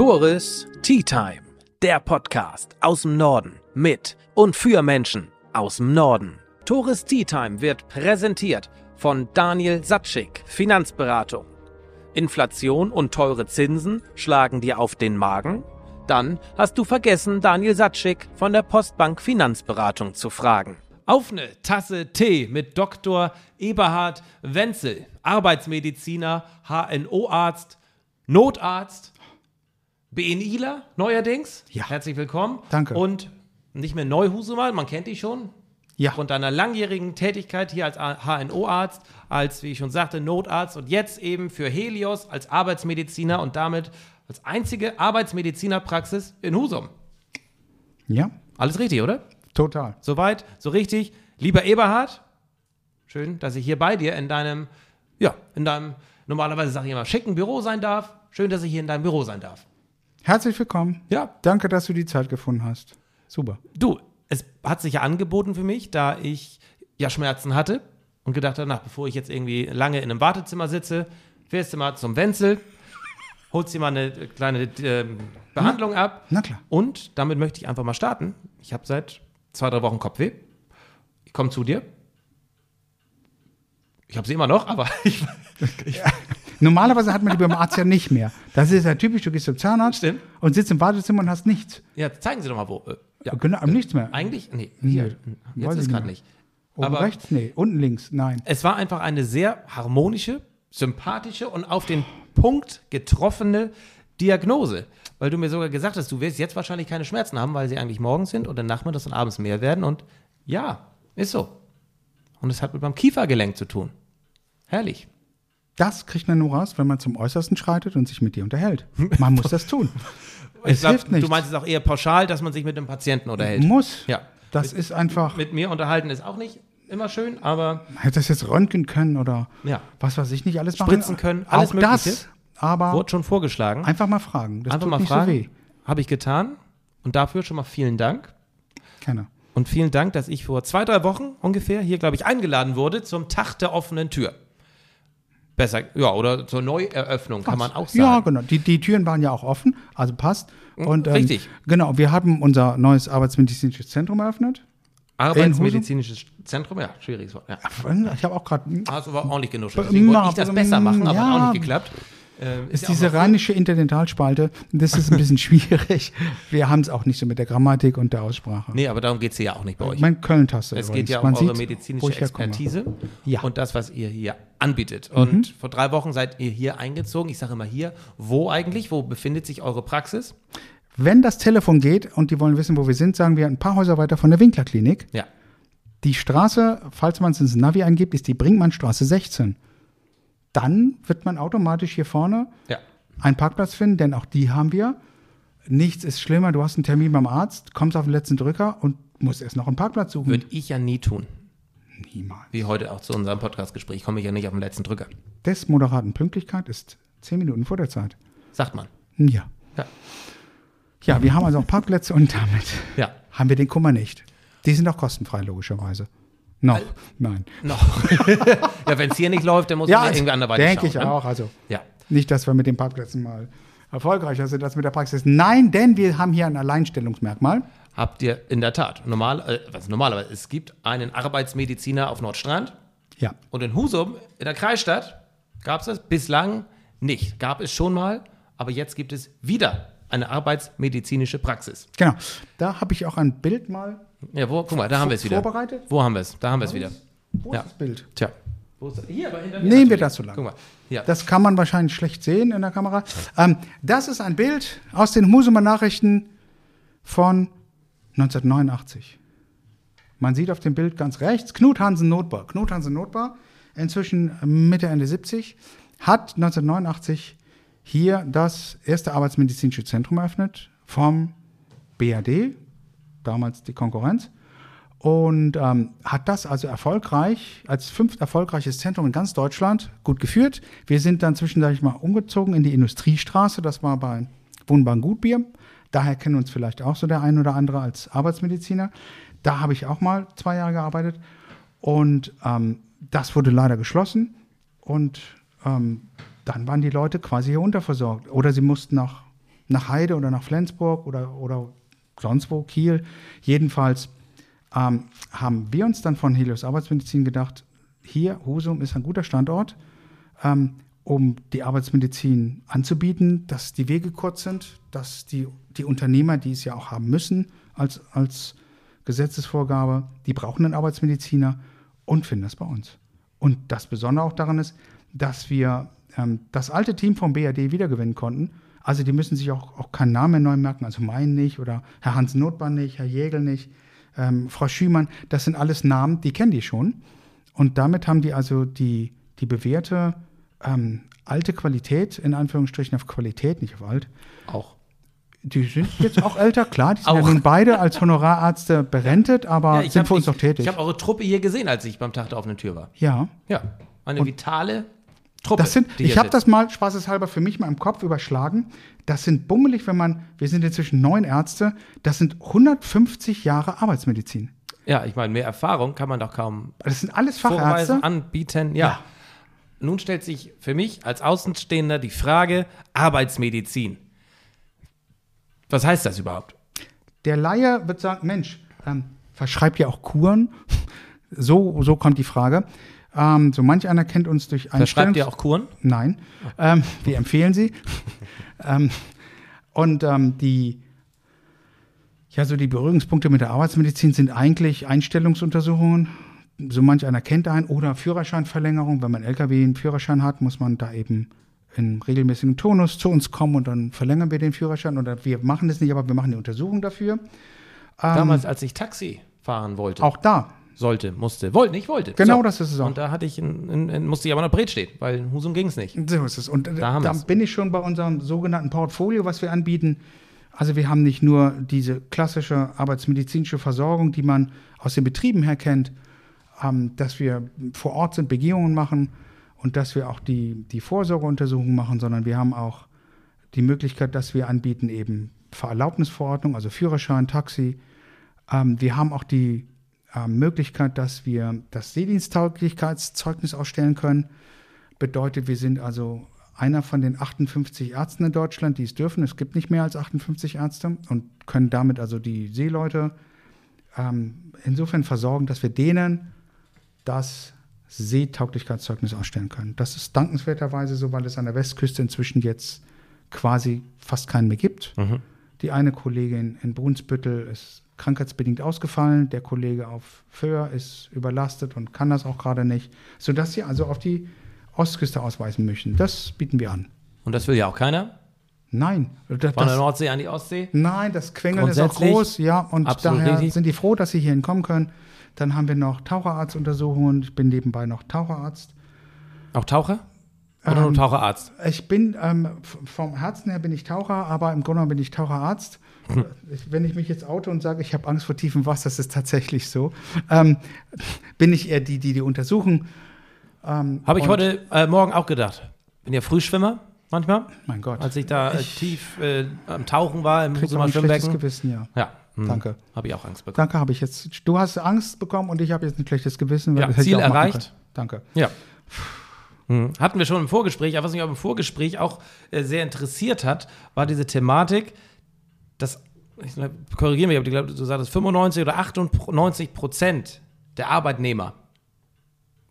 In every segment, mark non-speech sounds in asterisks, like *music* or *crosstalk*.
Tores Tea Time, der Podcast aus dem Norden mit und für Menschen aus dem Norden. Tores Tea Time wird präsentiert von Daniel Satschik, Finanzberatung. Inflation und teure Zinsen schlagen dir auf den Magen? Dann hast du vergessen, Daniel Satschik von der Postbank Finanzberatung zu fragen. Auf eine Tasse Tee mit Dr. Eberhard Wenzel, Arbeitsmediziner, HNO-Arzt, Notarzt, BNIler neuerdings. Ja. Herzlich willkommen. Danke. Und nicht mehr Neuhusumal, man kennt dich schon. Ja. Aufgrund deiner langjährigen Tätigkeit hier als HNO-Arzt, als, wie ich schon sagte, Notarzt und jetzt eben für Helios als Arbeitsmediziner und damit als einzige Arbeitsmedizinerpraxis in Husum. Ja, Alles richtig, oder? total. Soweit, so richtig. Lieber Eberhard, schön, dass ich hier bei dir in deinem, ja, in deinem, normalerweise sage ich immer, schicken Büro sein darf. Schön, dass ich hier in deinem Büro sein darf. Herzlich willkommen. Ja. Danke, dass du die Zeit gefunden hast. Super. Du, es hat sich ja angeboten für mich, da ich ja Schmerzen hatte und gedacht habe, nach, bevor ich jetzt irgendwie lange in einem Wartezimmer sitze, fährst du mal zum Wenzel, holst dir mal eine kleine ähm, Behandlung ab. Na klar. Und damit möchte ich einfach mal starten. Ich habe seit zwei, drei Wochen Kopfweh. Ich komme zu dir. Ich habe sie immer noch, aber *laughs* ich, Normalerweise hat man die beim Arzt ja nicht mehr. Das ist ja typisch, du gehst zum Zahnarzt Stimmt. und sitzt im Wartezimmer und hast nichts. ja, zeigen Sie doch mal wo. Äh, Ja. Genau, nichts mehr. Eigentlich? Nee, hier. Nee, Jetzt ist ich gerade nicht nicht. Oben aber- rechts? Nee, unten links? Nein. Es war einfach eine sehr harmonische, sympathische und auf den Punkt getroffene Diagnose. Weil du mir sogar gesagt hast, du wirst jetzt wahrscheinlich keine Schmerzen haben, weil sie eigentlich morgens sind und dann nachmittags und abends mehr werden. Und ja, ist so. Und es hat mit meinem Kiefergelenk zu tun. Herrlich. Das kriegt man nur raus, wenn man zum Äußersten schreitet und sich mit dir unterhält. Man muss das tun. *laughs* Es glaub, hilft nichts. Du meinst es auch eher pauschal, dass man sich mit dem Patienten unterhält. Muss. Ja. Das ist einfach. Mit mir unterhalten ist auch nicht immer schön, aber Hätte das jetzt röntgen können oder Ja. was weiß ich nicht alles Spritzen können, alles Auch Mögliche. das, aber wurde schon vorgeschlagen. einfach mal fragen. Das Einfach tut mal nicht fragen. so weh. Habe ich getan. Und dafür schon mal vielen Dank. Keiner. Und vielen Dank, dass ich vor zwei, drei Wochen ungefähr hier, glaube ich, eingeladen wurde zum Tag der offenen Tür. Besser, ja, oder zur Neueröffnung, kann man auch sagen. Ja, genau. Die, die Türen waren ja auch offen, also passt. Und, ähm, Richtig. Genau, wir haben unser neues arbeitsmedizinisches Zentrum eröffnet. Arbeitsmedizinisches Zentrum, ja, schwieriges Wort. Ja. Ich habe auch gerade. Hast du aber ordentlich genuschelt. Ähm, Deswegen wollte ich na, das besser machen, aber ja. auch nicht geklappt. Ähm, Ist diese noch- rheinische Interdentalspalte, das ist ein bisschen *laughs* schwierig. Wir haben es auch nicht so mit der Grammatik und der Aussprache. Nee, aber darum geht es hier ja auch nicht bei euch. Mein Köln-Taste. Es übrigens. geht ja um Man eure sieht, medizinische. Expertise Ja. Mhm. und das, was ihr hier anbietet. Und vor drei Wochen seid ihr hier eingezogen. Ich sage immer hier, wo eigentlich? Wo befindet sich eure Praxis? Wenn das Telefon geht und die wollen wissen, wo wir sind, sagen wir ein paar Häuser weiter von der Winklerklinik. Ja. Die Straße, falls man es ins Navi eingibt, ist die Brinkmannstraße 16. Dann wird man automatisch hier vorne Ja. einen Parkplatz finden, denn auch die haben wir. Nichts ist schlimmer, du hast einen Termin beim Arzt, kommst auf den letzten Drücker und musst erst noch einen Parkplatz suchen. Würde ich ja nie tun. Niemals. Wie heute auch zu unserem Podcastgespräch. Komme ich ja nicht auf den letzten Drücker. Des moderaten Pünktlichkeit ist zehn Minuten vor der Zeit. Sagt man. Ja. Ja. Ja, wir haben also auch Parkplätze und damit Ja. haben wir den Kummer nicht. Die sind auch kostenfrei, logischerweise. Noch. Nein. Noch. *laughs* ja, wenn es hier nicht läuft, dann muss man ja irgendwie anderweitig denke schauen. ich ne? auch. Also Ja. nicht, dass wir mit den Parkplätzen mal erfolgreicher sind als mit der Praxis. Nein, denn wir haben hier ein Alleinstellungsmerkmal. Habt ihr in der Tat. Normal, äh, was normalerweise, es gibt einen Arbeitsmediziner auf Nordstrand Ja. und in Husum, in der Kreisstadt, gab es das bislang nicht. Gab es schon mal, aber jetzt gibt es wieder eine arbeitsmedizinische Praxis. Genau. Da habe ich auch ein Bild mal Ja, wo, guck mal, da haben wir es wieder. vorbereitet. Wo haben wir es? Da haben wir es wieder. Wo Ja. ist das Bild? Tja. Wo ist das? Hier, aber hinter mir Nehmen wir das so lang. Guck mal. Ja. Das kann man wahrscheinlich schlecht sehen in der Kamera. Ähm, das ist ein Bild aus den Husumer Nachrichten von 1989. Man sieht auf dem Bild ganz rechts Knut Hansen Notbar. Knut Hansen Notbar, inzwischen Mitte, Ende 70, hat 1989 hier das erste arbeitsmedizinische Zentrum eröffnet vom BAD, damals die Konkurrenz, und ähm, hat das also erfolgreich, als fünft erfolgreiches Zentrum in ganz Deutschland gut geführt. Wir sind dann zwischendurch mal umgezogen in die Industriestraße, das war bei Wohnbahn Gutbier. Daher kennen uns vielleicht auch so der ein oder andere als Arbeitsmediziner. Da habe ich auch mal zwei Jahre gearbeitet und ähm, das wurde leider geschlossen und ähm, dann waren die Leute quasi hier unterversorgt oder sie mussten nach nach Heide oder nach Flensburg oder, oder sonst wo, Kiel. Jedenfalls ähm, haben wir uns dann von Helios Arbeitsmedizin gedacht, hier, Husum ist ein guter Standort, ähm, um die Arbeitsmedizin anzubieten, dass die Wege kurz sind, dass die, die Unternehmer, die es ja auch haben müssen als, als Gesetzesvorgabe, die brauchen einen Arbeitsmediziner und finden das bei uns. Und das Besondere auch daran ist, dass wir ähm, das alte Team vom BRD wiedergewinnen konnten. Also die müssen sich auch, auch keinen Namen neu merken, also meinen nicht oder Herr Hans Notbahn nicht, Herr Jägel nicht, ähm, Frau Schümann, das sind alles Namen, die kennen die schon. Und damit haben die also die, die bewährte ähm, alte Qualität, in Anführungsstrichen auf Qualität, nicht auf alt. Auch. Die sind jetzt auch älter, klar, die *laughs* sind ja Auch. nun beide als Honorarärzte berentet, aber Ja, sind hab- für uns ich, noch tätig. Ich habe eure Truppe hier gesehen, als ich beim Tag der offenen Tür war. ja. Ja, eine vitale Truppe. Das sind, ich habe das mal spaßeshalber für mich mal im Kopf überschlagen. Das sind bummelig, wenn man, wir sind inzwischen neun Ärzte, das sind 150 Jahre Arbeitsmedizin. Ja, ich meine, mehr Erfahrung kann man doch kaum Das sind alles Fachärzte. anbieten. Ja. Ja. Nun stellt sich für mich als Außenstehender die Frage Arbeitsmedizin. Was heißt das überhaupt? Der Laie wird sagen, Mensch, ähm, verschreibt ihr auch Kuren? *laughs* So, so kommt die Frage. Ähm, so manch einer kennt uns durch Verschreibt Einstellungs- ihr auch Kuren? Nein, ähm, wir empfehlen sie. *laughs* ähm, und ähm, die, ja, so die Berührungspunkte mit der Arbeitsmedizin sind eigentlich Einstellungsuntersuchungen. So manch einer kennt einen oder Führerscheinverlängerung. Wenn man LKW einen Führerschein hat, muss man da eben in regelmäßigen Tonus zu uns kommen und dann verlängern wir den Führerschein. Oder wir machen das nicht, aber wir machen die Untersuchung dafür. Damals, als ich Taxi fahren wollte, Ähm, Auch da. Sollte, musste, wollte, nicht wollte. Genau das ist es auch. Und da hatte ich in, in, in, musste ich aber noch Bret stehen, weil in Husum ging es nicht. So ist es. Und äh, Da da wir's. bin ich schon bei unserem sogenannten Portfolio, was wir anbieten. Also wir haben nicht nur diese klassische arbeitsmedizinische Versorgung, die man aus den Betrieben her kennt, ähm, dass wir vor Ort sind, Begehungen machen und dass wir auch die, die Vorsorgeuntersuchungen machen, sondern wir haben auch die Möglichkeit, dass wir anbieten eben Fahrerlaubnisverordnung, also Führerschein, Taxi. Ähm, wir haben auch die äh, Möglichkeit, dass wir das Seediensttauglichkeitszeugnis ausstellen können. Bedeutet, wir sind also einer von den 58 Ärzten in Deutschland, die es dürfen. Es gibt nicht mehr als 58 Ärzte und können damit also die Seeleute ähm, insofern versorgen, dass wir denen das Seetauglichkeitszeugnis ausstellen können. Das ist dankenswerterweise so, weil es an der Westküste inzwischen jetzt quasi fast keinen mehr gibt. Die eine Kollegin in Brunsbüttel ist krankheitsbedingt ausgefallen, der Kollege auf Föhr ist überlastet und kann das auch gerade nicht, sodass sie also auf die Ostküste ausweisen möchten. Das bieten wir an. Und das will ja auch keiner. Nein, das, Von der Nordsee an die Ostsee. nein, das Quengeln ist auch groß, ja, und daher richtig. sind die froh, dass sie hierhin kommen können. Dann haben wir noch Taucherarztuntersuchungen. Ich bin nebenbei noch Taucherarzt. Auch Taucher? Oder nur Ähm, Taucherarzt? Ich bin ähm, vom Herzen her bin ich Taucher, aber im Grunde genommen bin ich Taucherarzt. Ich, wenn ich mich jetzt oute und sage, ich habe Angst vor tiefem Wasser, das ist tatsächlich so. Ähm, bin ich eher die, die die untersuchen. Ähm, Habe ich heute äh, Morgen auch gedacht. Bin ja Frühschwimmer manchmal. Mein Gott. Als ich da äh, tief äh, am Tauchen war im Husumer ein schlechtes Schwimmbecken. Gewissen, ja. Ja. hm, Danke. Habe ich auch Angst bekommen. Danke, habe ich jetzt. Du hast Angst bekommen und ich habe jetzt ein schlechtes Gewissen. Ja, ich Ziel erreicht. Danke. Ja. Hm. Hatten wir schon im Vorgespräch, aber was mich auch im Vorgespräch auch äh, sehr interessiert hat, war diese Thematik, dass, ich korrigiere mich, aber ich glaube, du sagtest 95 oder 98 Prozent der Arbeitnehmer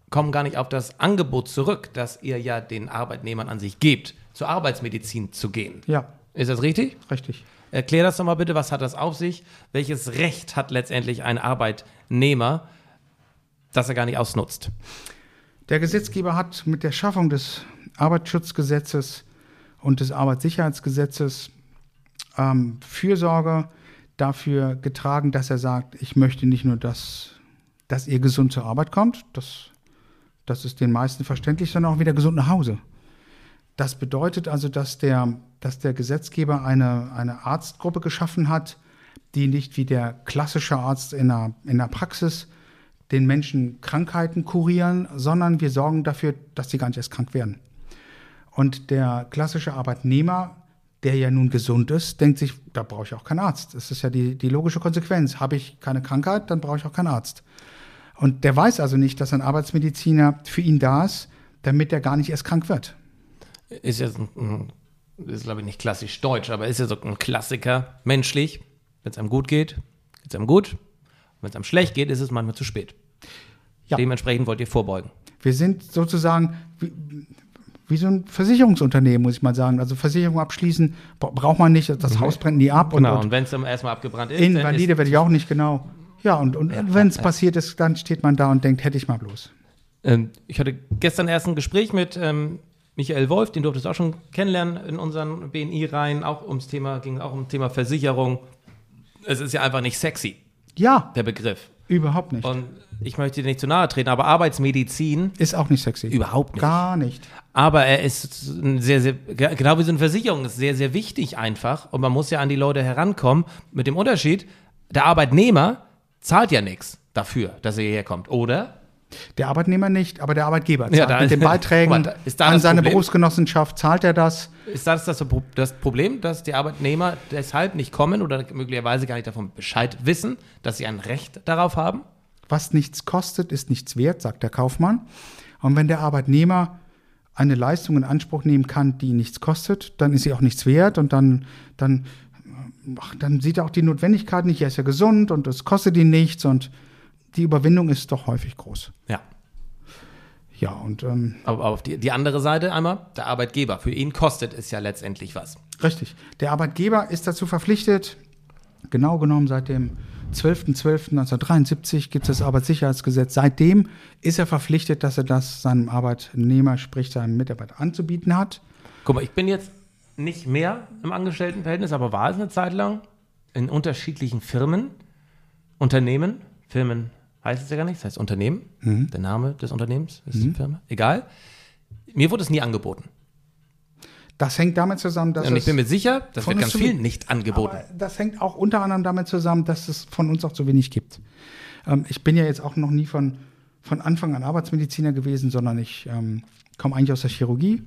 kommen gar nicht auf das Angebot zurück, das ihr ja den Arbeitnehmern an sich gebt, zur Arbeitsmedizin zu gehen. Ja, Ist das richtig? richtig. Erklär das doch mal bitte, was hat das auf sich? Welches Recht hat letztendlich ein Arbeitnehmer, das er gar nicht ausnutzt? Der Gesetzgeber hat mit der Schaffung des Arbeitsschutzgesetzes und des Arbeitssicherheitsgesetzes ähm, Fürsorge dafür getragen, dass er sagt, ich möchte nicht nur, dass, dass ihr gesund zur Arbeit kommt, das, das ist den meisten verständlich, sondern auch wieder gesund nach Hause. Das bedeutet also, dass der, dass der Gesetzgeber eine, eine Arztgruppe geschaffen hat, die nicht wie der klassische Arzt in der, in der Praxis den Menschen Krankheiten kurieren, sondern wir sorgen dafür, dass sie gar nicht erst krank werden. Und der klassische Arbeitnehmer, der ja nun gesund ist, denkt sich, da brauche ich auch keinen Arzt. Das ist ja die, die logische Konsequenz. Habe ich keine Krankheit, dann brauche ich auch keinen Arzt. Und der weiß also nicht, dass ein Arbeitsmediziner für ihn da ist, damit er gar nicht erst krank wird. ist jetzt ein, ist glaube ich nicht klassisch deutsch, aber ist ja so ein Klassiker, menschlich. Wenn es einem gut geht, geht es einem gut. Wenn es einem schlecht geht, ist es manchmal zu spät. Ja. Dementsprechend wollt ihr vorbeugen. Wir sind sozusagen wie, so ein Versicherungsunternehmen, muss ich mal sagen. Also Versicherung abschließen bra- braucht man nicht, das Haus brennt nie ab. Genau, Und, und und wenn es erstmal abgebrannt ist, Invalide werde ich auch nicht genau. Ja, und, und Ja, wenn es ja, passiert ist, dann steht man da und denkt, hätte ich mal bloß. ähm, ich hatte gestern erst ein Gespräch mit ähm, Michael Wolf, den durftest du auch schon kennenlernen in unseren BNI-Reihen, auch ums Thema, ging auch um Thema Versicherung. Es ist ja einfach nicht sexy, Ja, der Begriff. Überhaupt nicht. Und ich möchte dir nicht zu nahe treten, aber Arbeitsmedizin Ist auch nicht sexy. überhaupt nicht. Gar nicht. Aber er ist sehr, sehr, genau wie so eine Versicherung, ist sehr, sehr wichtig einfach. Und man muss ja an die Leute herankommen. Mit dem Unterschied, der Arbeitnehmer zahlt ja nichts dafür, dass er hierher kommt, oder? Der Arbeitnehmer nicht, aber der Arbeitgeber zahlt Ja, da- mit den *laughs* Beiträgen mal, da- an seine Problem? Berufsgenossenschaft zahlt er das. Ist das das, das Problem, dass die Arbeitnehmer deshalb nicht kommen oder möglicherweise gar nicht davon Bescheid wissen, dass sie ein Recht darauf haben? Was nichts kostet, ist nichts wert, sagt der Kaufmann. Und wenn der Arbeitnehmer eine Leistung in Anspruch nehmen kann, die nichts kostet, dann ist sie auch nichts wert und dann, dann, ach, dann sieht er auch die Notwendigkeit nicht. Er ist ja gesund und es kostet ihn nichts und die Überwindung ist doch häufig groß. Ja. Ja, und ähm, Aber auf die, die andere Seite einmal, der Arbeitgeber. Für ihn kostet es ja letztendlich was. Richtig. Der Arbeitgeber ist dazu verpflichtet, genau genommen seit dem 12.12.1973 gibt es das Arbeitssicherheitsgesetz. Seitdem ist er verpflichtet, dass er das seinem Arbeitnehmer, sprich seinem Mitarbeiter anzubieten hat. Guck mal, ich bin jetzt nicht mehr im Angestelltenverhältnis, aber war es eine Zeit lang in unterschiedlichen Firmen, Unternehmen, Firmen heißt es ja gar nicht, das heißt Unternehmen, der Name des Unternehmens ist die Firma, egal. Mir wurde es nie angeboten. Das hängt damit zusammen, dass Und ich es, bin mir sicher, das wird ganz vielen nicht angeboten. das hängt auch unter anderem damit zusammen, dass es von uns auch zu wenig gibt. Ähm, ich bin ja jetzt auch noch nie von, von Anfang an Arbeitsmediziner gewesen, sondern ich ähm, komme eigentlich aus der Chirurgie,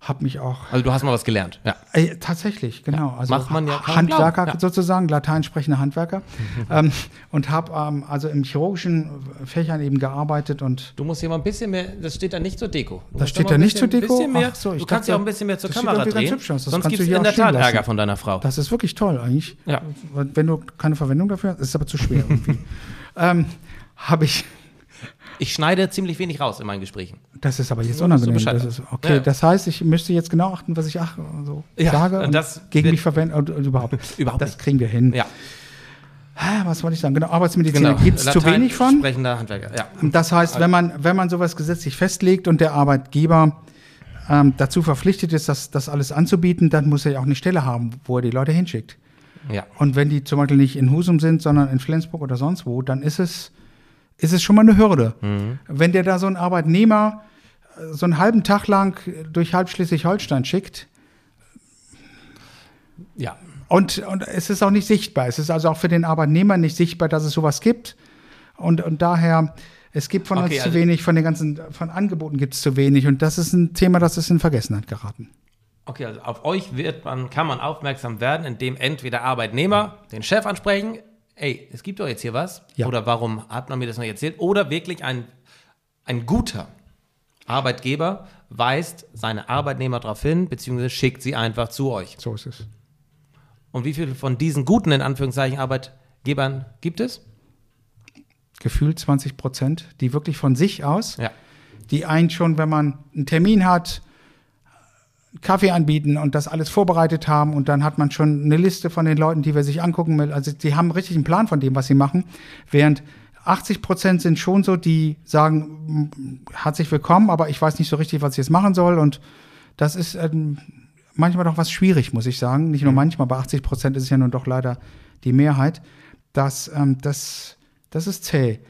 habe mich auch Also du hast mal was gelernt. Ja. Äh, tatsächlich, genau. Also macht man ja Handwerker ja. sozusagen, Latein sprechende Handwerker. *laughs* ähm, und habe ähm, also im chirurgischen Fächern eben gearbeitet und Du musst hier mal ein bisschen mehr, das steht da nicht zur Deko. Du Das steht da nicht bisschen, zur Deko? Mehr, Ach so, ich du kannst ja auch ein bisschen mehr zur Kamera drehen. hübsch. Das Sonst gibt du es hier in der Tat lassen. Ärger von deiner Frau. das ist wirklich toll eigentlich. Ja. Wenn du keine Verwendung dafür hast, ist es aber zu schwer irgendwie. *laughs* ähm, habe ich, Ich schneide ziemlich wenig raus in meinen Gesprächen. das ist aber jetzt unangenehm. Das ist, okay, Ja. das heißt, ich müsste jetzt genau achten, was ich ach, so Ja, sage und das gegen mich verwenden und, und überhaupt. *laughs* Überhaupt das nicht. kriegen wir hin. Ja, Was wollte ich sagen? Genau, Arbeitsmediziner genau. gibt es zu wenig von. Sprechender Handwerker, ja. Das heißt, wenn man, wenn man sowas gesetzlich festlegt und der Arbeitgeber ähm, dazu verpflichtet ist, das, das alles anzubieten, dann muss er ja auch eine Stelle haben, wo er die Leute hinschickt. ja. Und wenn die zum Beispiel nicht in Husum sind, sondern in Flensburg oder sonst wo, dann ist es, ist es schon mal eine Hürde. Wenn der da so einen Arbeitnehmer äh, so einen halben Tag lang durch halb Schleswig-Holstein schickt, Ja, und, und es ist auch nicht sichtbar. Es ist also auch für den Arbeitnehmer nicht sichtbar, dass es sowas gibt. Und, und daher, es gibt von Okay, uns zu also- wenig, von den ganzen, von Angeboten gibt es zu wenig. Und das ist ein Thema, das ist in Vergessenheit geraten. okay, also auf euch wird man, kann man aufmerksam werden, indem entweder Arbeitnehmer den Chef ansprechen, ey, es gibt doch jetzt hier was, Ja. oder warum hat man mir das noch erzählt, oder wirklich ein, ein guter Arbeitgeber weist seine Arbeitnehmer darauf hin, beziehungsweise schickt sie einfach zu euch. So ist es. Und wie viele von diesen guten, in Anführungszeichen, Arbeitgebern gibt es? Gefühlt 20 Prozent, die wirklich von sich aus, Ja. die einen schon, wenn man einen Termin hat, Kaffee anbieten und das alles vorbereitet haben und dann hat man schon eine Liste von den Leuten, die wir sich angucken will. Also die haben richtig einen Plan von dem, was sie machen, während 80 Prozent sind schon so, die sagen, "M, herzlich willkommen, aber ich weiß nicht so richtig, was ich jetzt machen soll und das ist ähm, manchmal doch was schwierig, muss ich sagen. Nicht nur manchmal, bei 80 Prozent ist es ja nun doch leider die Mehrheit. Das, ähm, das, das ist zäh.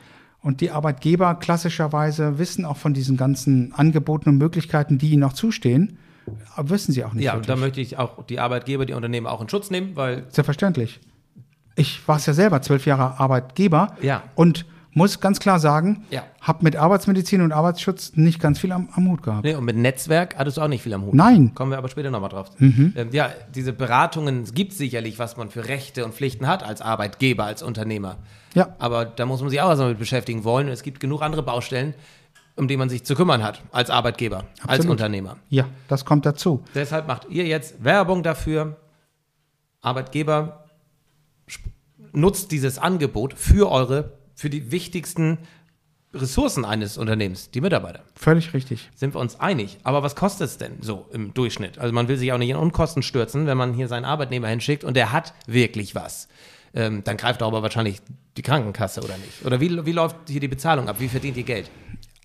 Und die Arbeitgeber klassischerweise wissen auch von diesen ganzen Angeboten und Möglichkeiten, die ihnen auch zustehen, wissen sie auch nicht. Ja, wirklich. da möchte ich auch die Arbeitgeber, die Unternehmen auch in Schutz nehmen, weil Selbstverständlich. Ich war es ja selber zwölf Jahre Arbeitgeber Ja. und muss ganz klar sagen, Ja. habe mit Arbeitsmedizin und Arbeitsschutz nicht ganz viel am, am Hut gehabt. Nee, und mit Netzwerk hattest du auch nicht viel am Hut. Nein. Kommen wir aber später nochmal drauf. Mhm. Ähm, ja, diese Beratungen, es gibt sicherlich, was man für Rechte und Pflichten hat als Arbeitgeber, als Unternehmer. Ja. Aber da muss man sich auch erstmal mit beschäftigen wollen. Es gibt genug andere Baustellen. Um die man sich zu kümmern hat, als Arbeitgeber, als Absolut. Unternehmer. Ja, das kommt dazu. Deshalb macht ihr jetzt Werbung dafür. Arbeitgeber nutzt dieses Angebot für eure, für die wichtigsten Ressourcen eines Unternehmens, die Mitarbeiter. Völlig richtig. Sind wir uns einig. Aber was kostet es denn so im Durchschnitt? Also man will sich auch nicht in Unkosten stürzen, wenn man hier seinen Arbeitnehmer hinschickt und der hat wirklich was. Ähm, dann greift aber wahrscheinlich die Krankenkasse oder nicht. Oder wie, wie läuft hier die Bezahlung ab? Wie verdient ihr Geld?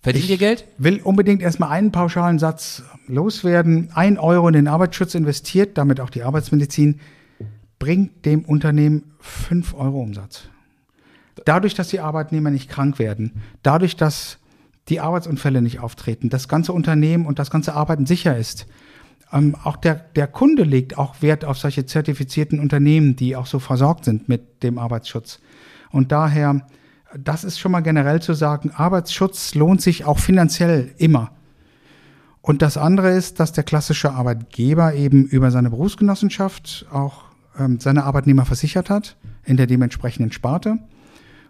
Verdient ihr Geld? Will unbedingt erstmal einen pauschalen Satz loswerden. Ein Euro in den Arbeitsschutz investiert, damit auch die Arbeitsmedizin, bringt dem Unternehmen fünf Euro Umsatz. Dadurch, dass die Arbeitnehmer nicht krank werden, dadurch, dass die Arbeitsunfälle nicht auftreten, das ganze Unternehmen und das ganze Arbeiten sicher ist. Ähm, auch der, der Kunde legt auch Wert auf solche zertifizierten Unternehmen, die auch so versorgt sind mit dem Arbeitsschutz. Und daher, das ist schon mal generell zu sagen, Arbeitsschutz lohnt sich auch finanziell immer. Und das andere ist, dass der klassische Arbeitgeber eben über seine Berufsgenossenschaft auch ähm, seine Arbeitnehmer versichert hat in der dementsprechenden Sparte.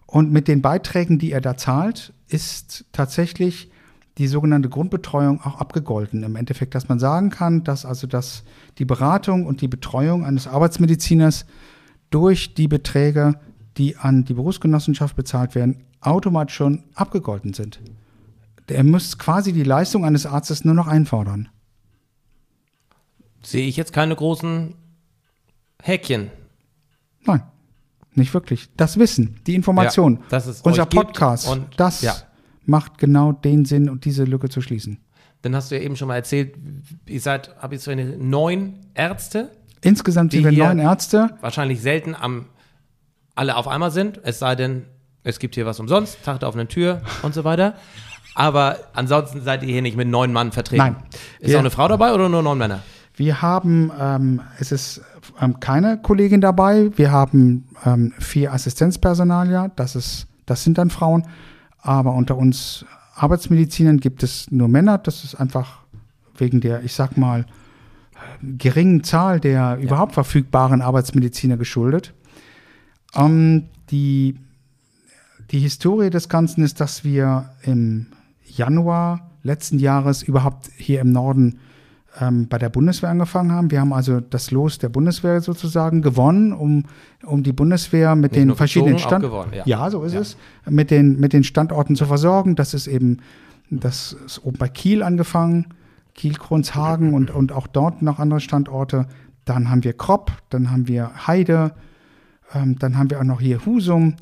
Und mit den Beiträgen, die er da zahlt, ist tatsächlich die sogenannte Grundbetreuung auch abgegolten. Im Endeffekt, dass man sagen kann, dass also dass die Beratung und die Betreuung eines Arbeitsmediziners durch die Beträge, die an die Berufsgenossenschaft bezahlt werden, automatisch schon abgegolten sind. Er muss quasi die Leistung eines Arztes nur noch einfordern. Sehe ich jetzt keine großen Häkchen. Nein, nicht wirklich. Das Wissen, die Information, Ja, unser Podcast, und- das ja. macht genau den Sinn, und diese Lücke zu schließen. Dann hast du ja eben schon mal erzählt, ihr seid, habe ich so eine neun Ärzte, Insgesamt sind wir neun Ärzte. wahrscheinlich selten am alle auf einmal sind, es sei denn, es gibt hier was umsonst, Tag der offenen Tür und so weiter. Aber ansonsten seid ihr hier nicht mit neun Mann vertreten. Nein. Ist Wir- auch eine Frau dabei oder nur neun Männer? Wir haben, ähm, es ist ähm, keine Kollegin dabei. Wir haben ähm, vier Assistenzpersonalier. Das ist, das sind dann Frauen. Aber unter uns Arbeitsmedizinern gibt es nur Männer. Das ist einfach wegen der, ich sag mal, geringen Zahl der überhaupt verfügbaren Arbeitsmediziner geschuldet. Ähm, die, die Historie des Ganzen ist, dass wir im Januar letzten Jahres überhaupt hier im Norden ähm, bei der Bundeswehr angefangen haben. Wir haben also das Los der Bundeswehr sozusagen gewonnen, um, um die Bundeswehr mit Nicht den verschiedenen gezogen, auch Stand gewonnen, ja. ja, so ist Ja. es, mit den, mit den Standorten zu versorgen. Das ist eben, das ist oben bei Kiel angefangen, Kiel, Kronshagen und, und auch dort noch andere Standorte. Dann haben wir Kropp, dann haben wir Heide, ähm, dann haben wir auch noch hier Husum.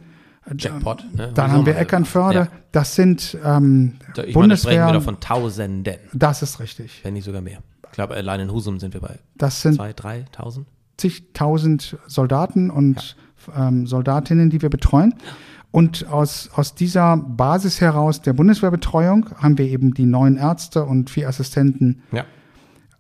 Jackpot. Ne? Dann haben wir mal? Eckernförde. Ja. Das sind ähm, Da- Ich meine, da sprechen Bundeswehr. wir von Tausenden, das ist richtig. wenn nicht sogar mehr. Ich glaube, allein in Husum sind wir bei Das sind zwei, drei, tausend. zigtausend Soldaten und ähm, Soldatinnen, die wir betreuen. Und aus, aus dieser Basis heraus der Bundeswehrbetreuung haben wir eben die neun Ärzte und vier Assistenten Ja.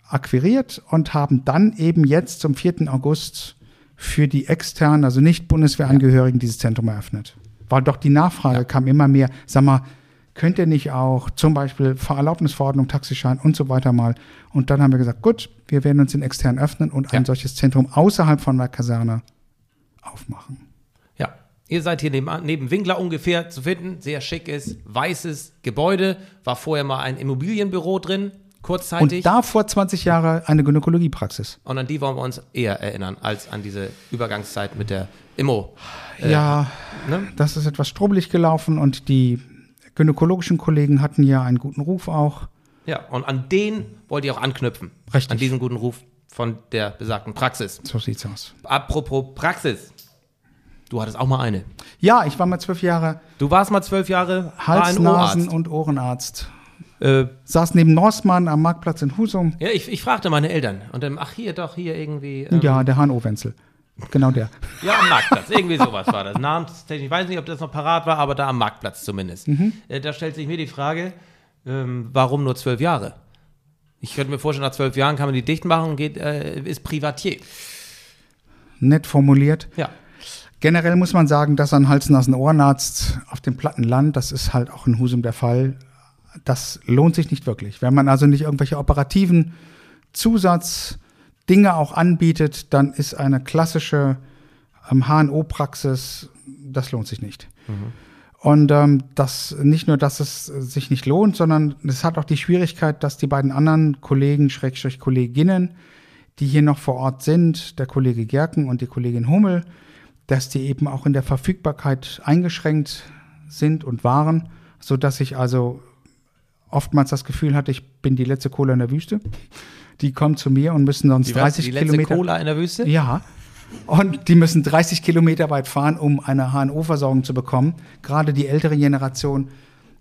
akquiriert und haben dann eben jetzt zum 4. August für die externen, also nicht Bundeswehrangehörigen, dieses Zentrum eröffnet. Weil doch die Nachfrage kam immer mehr, sag mal, könnt ihr nicht auch zum Beispiel Fahrerlaubnisverordnung, Taxischein und so weiter mal. Und dann haben wir gesagt, gut, wir werden uns den extern öffnen und ein Ja. solches Zentrum außerhalb von der Kaserne aufmachen. Ja. Ihr seid hier neben, neben Winkler ungefähr zu finden. Sehr schickes, weißes Gebäude. War vorher mal ein Immobilienbüro drin, kurzzeitig. Und da vor 20 Jahren eine Gynäkologiepraxis. Und an die wollen wir uns eher erinnern, als an diese Übergangszeit mit der Immo. ja, Ne? das ist etwas strubbelig gelaufen und die gynäkologischen Kollegen hatten ja einen guten Ruf auch. Ja, und an den wollt ihr auch anknüpfen. Richtig. An diesen guten Ruf von der besagten Praxis. So sieht's aus. Apropos Praxis. Du hattest auch mal eine. Ja, ich war mal zwölf Jahre Du warst mal zwölf Jahre Hals-, Nasen- und Ohrenarzt. Äh, Saß neben Norsmann am Marktplatz in Husum. ja, ich, ich fragte meine Eltern. Und dann, ach hier, doch, hier irgendwie. Ähm, Ja, der HNO-Wenzel. Genau der. *laughs* Ja, am Marktplatz. Irgendwie sowas war das. Namenstechnisch, ich weiß nicht, ob das noch parat war, aber da am Marktplatz zumindest. Äh, da stellt sich mir die Frage, ähm, warum nur zwölf Jahre? Ich könnte mir vorstellen, nach zwölf Jahren kann man die dicht machen und geht, äh, ist Privatier. Nett formuliert. Ja. Generell muss man sagen, dass ein Hals-, Nasen-, Ohrenarzt auf dem platten Land, das ist halt auch in Husum der Fall, das lohnt sich nicht wirklich. Wenn man also nicht irgendwelche operativen Zusatzdinge auch anbietet, dann ist eine klassische ähm, HNO-Praxis, das lohnt sich nicht. Und ähm, das nicht nur, dass es sich nicht lohnt, sondern es hat auch die Schwierigkeit, dass die beiden anderen Kollegen, Schrägstrich Kolleginnen, die hier noch vor Ort sind, der Kollege Gerken und die Kollegin Hummel, dass die eben auch in der Verfügbarkeit eingeschränkt sind und waren, so dass ich also oftmals das Gefühl hatte, ich bin die letzte Cola in der Wüste. Die kommen zu mir und müssen sonst Die, 30 die letzte Kilometer. Cola in der Wüste? Ja. Und die müssen 30 Kilometer weit fahren, um eine HNO-Versorgung zu bekommen. Gerade die ältere Generation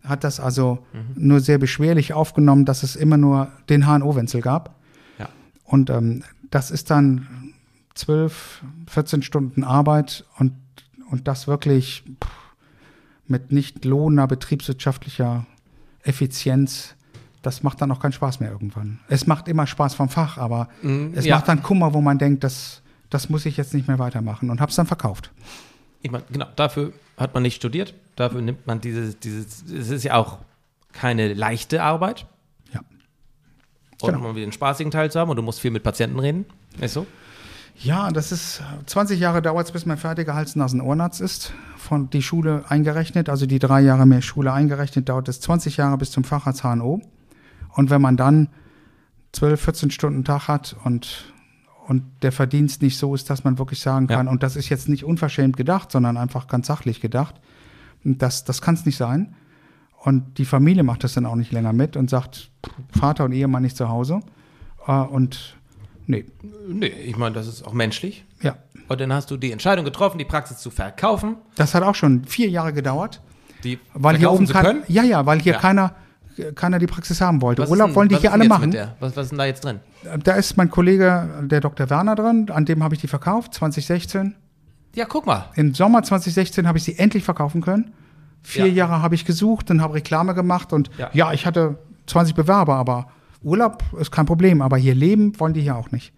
hat das also nur sehr beschwerlich aufgenommen, dass es immer nur den HNO-Wenzel gab. Ja. Und ähm, das ist dann 12, 14 Stunden Arbeit und, und das wirklich pff, mit nicht lohnender betriebswirtschaftlicher Effizienz. Das macht dann auch keinen Spaß mehr irgendwann. Es macht immer Spaß vom Fach, aber es ja. macht dann Kummer, wo man denkt, das, das muss ich jetzt nicht mehr weitermachen und hab's dann verkauft. Ich meine, genau, dafür hat man nicht studiert. Dafür nimmt man dieses, dieses, es ist ja auch keine leichte Arbeit. Ja. Und Genau. um wieder den spaßigen Teil zu haben und du musst viel mit Patienten reden. Ist so? Ja, das ist 20 Jahre dauert es, bis man fertiger Hals-Nasen-Ohrenarzt ist. Von die Schule eingerechnet, also die drei Jahre mehr Schule eingerechnet, dauert es 20 Jahre bis zum Facharzt HNO. Und wenn man dann 12, 14 Stunden Tag hat und, und der Verdienst nicht so ist, dass man wirklich sagen Ja. kann, und das ist jetzt nicht unverschämt gedacht, sondern einfach ganz sachlich gedacht, das, das kann es nicht sein. Und die Familie macht das dann auch nicht länger mit und sagt, Vater und Ehemann nicht zu Hause. Äh, Und nee, Nee, ich meine, das ist auch menschlich. ja, Und dann hast du die Entscheidung getroffen, die Praxis zu verkaufen, Das hat auch schon vier Jahre gedauert, die weil hier oben kein, ja ja, weil hier Ja. keiner keiner die Praxis haben wollte. Was Urlaub denn- wollen die hier alle machen. Was, was ist denn da jetzt drin? Da ist mein Kollege, der Dr. Werner drin, an dem habe ich die verkauft 2016. Ja, guck mal. Im Sommer 2016 habe ich sie endlich verkaufen können. Vier Ja. Jahre habe ich gesucht und habe Reklame gemacht und Ja. ja. ich hatte 20 Bewerber, aber Urlaub ist kein Problem, aber hier leben wollen die hier auch nicht.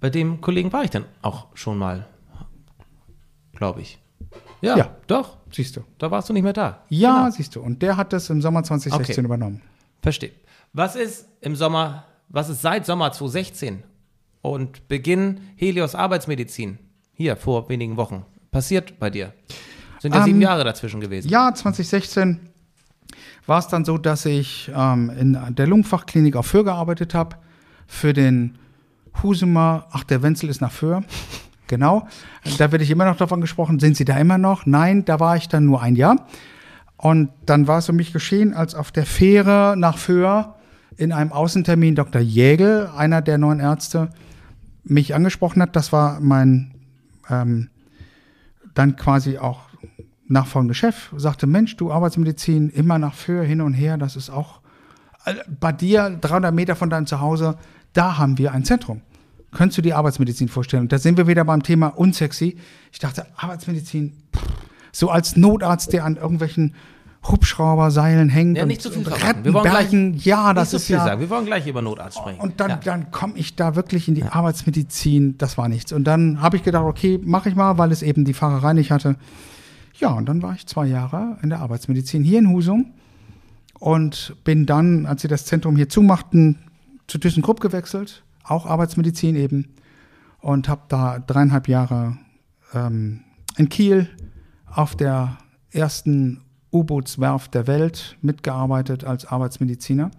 Bei dem Kollegen war ich dann auch schon mal, glaube ich. Ja, Ja. doch. Siehst du. Da warst du nicht mehr da. Ja, Genau. siehst du. Und der hat das im Sommer 2016 Okay. übernommen. Verstehe. Was ist im Sommer, was ist seit Sommer 2016 und Beginn Helios Arbeitsmedizin, hier vor wenigen Wochen, passiert bei dir? Sind ja Ähm, sieben Jahre dazwischen gewesen. Ja, 2016 war es dann so, dass ich ähm, in der Lungenfachklinik auf Föhr gearbeitet habe. Für den Husumer, ach, der Wenzel ist nach Föhr. *laughs* Genau. Da werde ich immer noch davon gesprochen. Sind Sie da immer noch? Nein, da war ich dann nur ein Jahr. Und dann war es um mich geschehen, als auf der Fähre nach Föhr in einem Außentermin Dr. Jägel, einer der neuen Ärzte, mich angesprochen hat. Das war mein ähm, dann quasi auch nachfolgende Chef, sagte, Mensch, du Arbeitsmedizin, immer nach Föhr, hin und her, das ist auch äh, bei dir 300 Meter von deinem Zuhause, da haben wir ein Zentrum. Könntest du die Arbeitsmedizin vorstellen? Und da sind wir wieder beim Thema unsexy. Ich dachte, Arbeitsmedizin, pff, so als Notarzt, der an irgendwelchen Hubschrauberseilen hängt Ja, und, nicht zu viel Rettenbergen, ja, das so ist ja, sagen. Wir wollen gleich über Notarzt sprechen. und dann, ja. dann komme ich da wirklich in die Arbeitsmedizin. Das war nichts. Und dann habe ich gedacht, okay, mache ich mal, weil es eben die Fahrerei nicht hatte. Ja, und dann war ich zwei Jahre in der Arbeitsmedizin hier in Husum und bin dann, als sie das Zentrum hier zumachten, zu ThyssenKrupp gewechselt, auch Arbeitsmedizin eben. Und habe da dreieinhalb Jahre ähm, in Kiel auf der ersten U-Bootswerft der Welt mitgearbeitet als Arbeitsmediziner.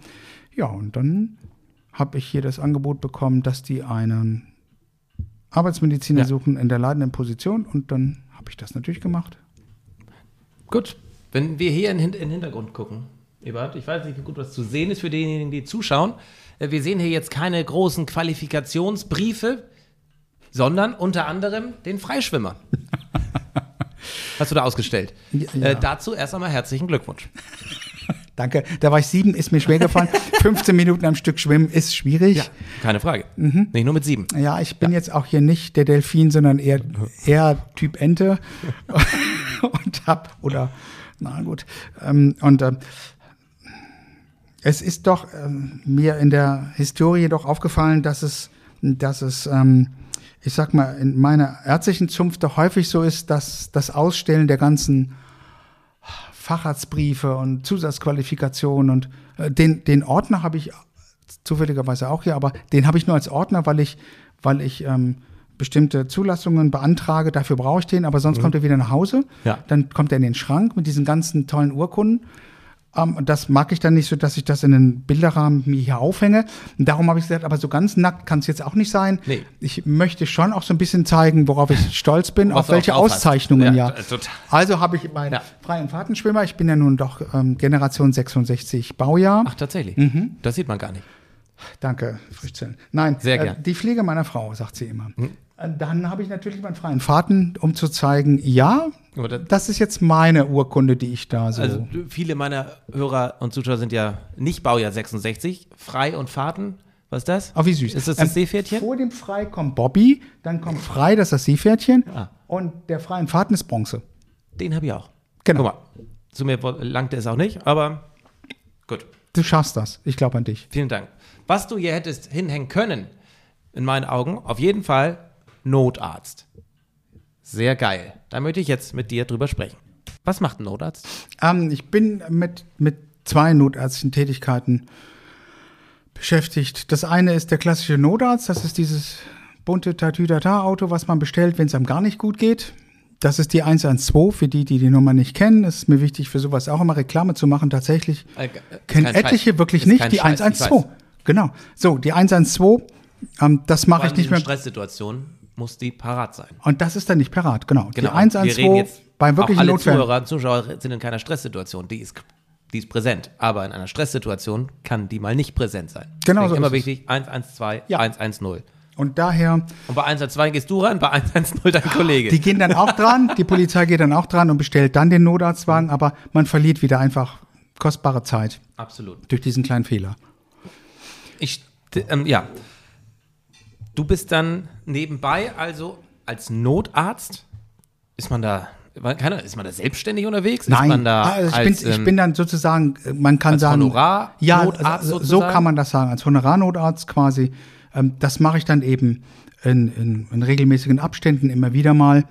Ja, und dann habe ich hier das Angebot bekommen, dass die einen Arbeitsmediziner Ja. suchen in der leitenden Position und dann habe ich das natürlich gemacht. Gut, wenn wir hier in, in den Hintergrund gucken, Ebert, ich weiß nicht, wie gut was zu sehen ist für diejenigen, die zuschauen. Äh, Wir sehen hier jetzt keine großen Qualifikationsbriefe, sondern unter anderem den Freischwimmer. *laughs* Hast du da ausgestellt? Ja, ja. Äh, dazu erst einmal herzlichen Glückwunsch. *laughs* Danke. Da war ich sieben, ist mir schwer gefallen. *laughs* 15 Minuten am Stück schwimmen ist schwierig. Ja, keine Frage. Mhm. Nicht nur mit sieben. Ja, ich bin jetzt auch hier nicht der Delfin, sondern eher, eher Typ Ente. *laughs* und hab, oder, na gut. Ähm, und ähm, es ist doch ähm, mir in der Historie doch aufgefallen, dass es, dass es, ähm, ich sag mal, in meiner ärztlichen Zunft doch häufig so ist, dass das Ausstellen der ganzen Facharztbriefe und Zusatzqualifikationen und äh, den, den Ordner habe ich zufälligerweise auch hier, aber den habe ich nur als Ordner, weil ich, weil ich ähm, bestimmte Zulassungen beantrage, dafür brauche ich den, aber sonst kommt er wieder nach Hause. Mhm. Ja. Dann kommt er in den Schrank mit diesen ganzen tollen Urkunden. Ähm, und das mag ich dann nicht so, dass ich das in einen Bilderrahmen mir hier aufhänge. Und darum habe ich gesagt, aber so ganz nackt kann es jetzt auch nicht sein. Nee. Ich möchte schon auch so ein bisschen zeigen, worauf ich stolz bin, auf welche. Auszeichnungen Ja, ja. äh. Also habe ich meinen Ja. freien Fahrtenschwimmer. Ich bin ja nun doch ähm, Generation 66 Baujahr. Ach, tatsächlich. Das sieht man gar nicht. Danke, Frischzeln. Nein, Sehr äh, gern. die Pflege meiner Frau, sagt sie immer. Äh, Dann habe ich natürlich meinen freien Fahrten, um zu zeigen, ja, das- das ist jetzt meine Urkunde, die ich da so. Also viele meiner Hörer und Zuschauer sind ja nicht Baujahr 66, frei und Fahrten. Was ist das? Oh, wie süß. Ist das das Ähm, Seepferdchen? Vor dem Frei kommt Bobby, dann kommt Frei, das ist das Seepferdchen. Ah. Und der freien Fahrten ist Bronze. Den habe ich auch. Genau. Guck mal, zu mir wo- langte es auch nicht, aber gut. Du schaffst das. Ich glaube an dich. Vielen Dank. Was du hier hättest hinhängen können, in meinen Augen, auf jeden Fall Notarzt. Sehr geil. Da möchte ich jetzt mit dir drüber sprechen. Was macht ein Notarzt? Ähm, ich bin mit, mit zwei notärztlichen Tätigkeiten beschäftigt. Das eine ist der klassische Notarzt. Das ist dieses bunte Tatütata-Auto, was man bestellt, wenn es einem gar nicht gut geht. Das ist die 112. Für die, die die Nummer nicht kennen, ist mir wichtig, für sowas auch immer Reklame zu machen. Tatsächlich Äh, äh, kennen etliche Scheiß. wirklich Ist nicht die Scheiß, ich 112. Genau. So, die 112, ähm, das mache ich nicht in mehr. Stresssituationen muss die parat sein. Und das ist dann nicht parat, genau. Genau. Die 112 Wir reden jetzt, bei auch wirklichen alle Notfällen. Zuhörer und Zuschauer sind in keiner Stresssituation. Die ist, die ist präsent. Aber in einer Stresssituation kann die mal nicht präsent sein. Genau Deswegen so immer wichtig, 112, Ja. 110. Und daher Und bei 112 gehst du ran, bei 110 dein Kollege. Die gehen dann auch dran, die Polizei geht dann auch dran und bestellt dann den Notarztwagen, aber man verliert wieder einfach kostbare Zeit Absolut. durch diesen kleinen Fehler. Ich, ähm, ja. Du bist dann nebenbei, also als Notarzt, ist man da, keine, ist man da selbstständig unterwegs? Ist Nein, man da also ich, als, bin, ich ähm, bin dann sozusagen, äh, man kann als sagen, Honorarnotarzt ja, also, so sozusagen? kann man das sagen, als Honorarnotarzt quasi. Ähm, das mache ich dann eben in, in, in regelmäßigen Abständen immer wieder mal.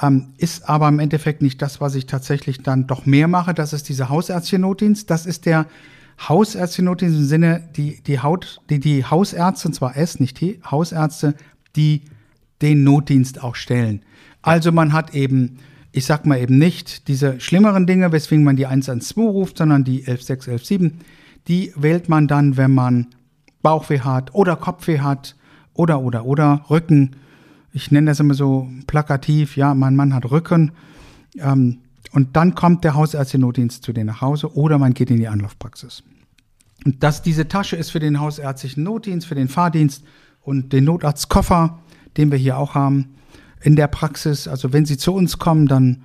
Ähm, ist aber im Endeffekt nicht das, was ich tatsächlich dann doch mehr mache. Das ist dieser hausärztliche Notdienst. Das ist der hausärztliche Notdienst im Sinne, die, die, Haut, die, die Hausärzte, und zwar S, nicht T, Hausärzte, die den Notdienst auch stellen. Also man hat eben, ich sag mal eben nicht diese schlimmeren Dinge, weswegen man die 112 ruft, sondern die 116, 117. Die wählt man dann, wenn man Bauchweh hat oder Kopfweh hat oder, oder, oder Rücken. Ich nenne das immer so plakativ, ja, mein Mann hat Rücken. Ähm, und dann kommt der hausärztliche Notdienst zu dir nach Hause oder man geht in die Anlaufpraxis. Und das, diese Tasche ist für den hausärztlichen Notdienst, für den Fahrdienst und den Notarztkoffer, den wir hier auch haben, in der Praxis. Also wenn Sie zu uns kommen, dann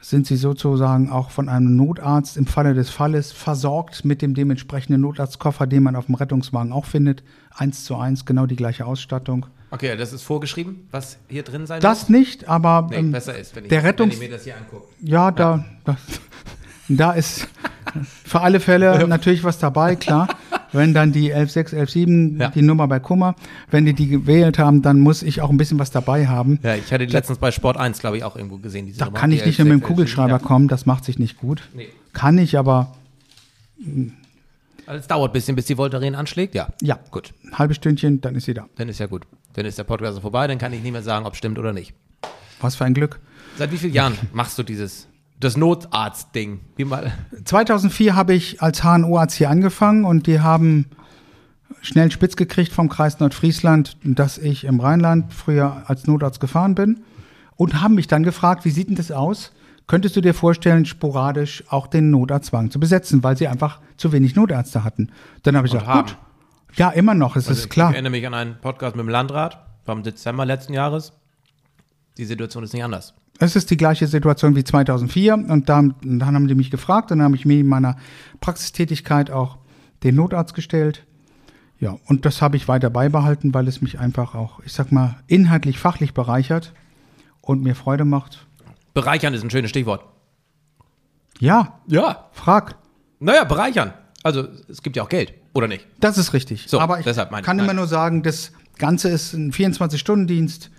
sind Sie sozusagen auch von einem Notarzt im Falle des Falles versorgt mit dem dementsprechenden Notarztkoffer, den man auf dem Rettungswagen auch findet. Eins zu eins, genau die gleiche Ausstattung. Okay, das ist vorgeschrieben, was hier drin sein Das muss? nicht, aber Nee, ähm, besser ist, wenn ich, der wenn Rettungs ich mir das hier angucke. ja, da, da, *laughs* da ist für alle Fälle *laughs* natürlich was dabei, klar. Wenn dann die 116, 117, Ja. die Nummer bei Kummer, wenn die die gewählt haben, dann muss ich auch ein bisschen was dabei haben. Ja, ich hatte die letztens bei Sport 1, glaube ich, auch irgendwo gesehen. Da Nummer. kann ich nicht mehr mit dem 11, Kugelschreiber ja. kommen, das macht sich nicht gut. Nee. Kann ich, aber Also es dauert ein bisschen, bis die Voltaren anschlägt. Ja, ja, gut. halbes Stündchen, dann ist sie da. Dann ist ja gut. Dann ist der Podcast vorbei, dann kann ich nicht mehr sagen, ob stimmt oder nicht. Was für ein Glück. Seit wie vielen Jahren machst du dieses, das Notarzt-Ding? Wie mal, 2004 habe ich als HNO-Arzt hier angefangen und die haben schnell spitz gekriegt vom Kreis Nordfriesland, dass ich im Rheinland früher als Notarzt gefahren bin und haben mich dann gefragt, wie sieht denn das aus? Könntest du dir vorstellen, sporadisch auch den Notarztwagen zu besetzen, weil sie einfach zu wenig Notärzte hatten? Dann habe ich Und gesagt, haben. gut. Ja, immer noch, es ist klar. Ich erinnere mich an einen Podcast mit dem Landrat vom Dezember letzten Jahres. Die Situation ist nicht anders. Es ist die gleiche Situation wie 2004 und dann, dann haben die mich gefragt und dann habe ich mir in meiner Praxistätigkeit auch den Notarzt gestellt. Ja, und das habe ich weiter beibehalten, weil es mich einfach auch, ich sag mal, inhaltlich, fachlich bereichert und mir Freude macht. Bereichern ist ein schönes Stichwort. Ja, Ja. frag. Naja, bereichern. Also es gibt ja auch Geld, oder nicht? Das ist richtig. So, Aber ich deshalb meine kann nein. immer nur sagen, das Ganze ist ein 24-Stunden-Dienst.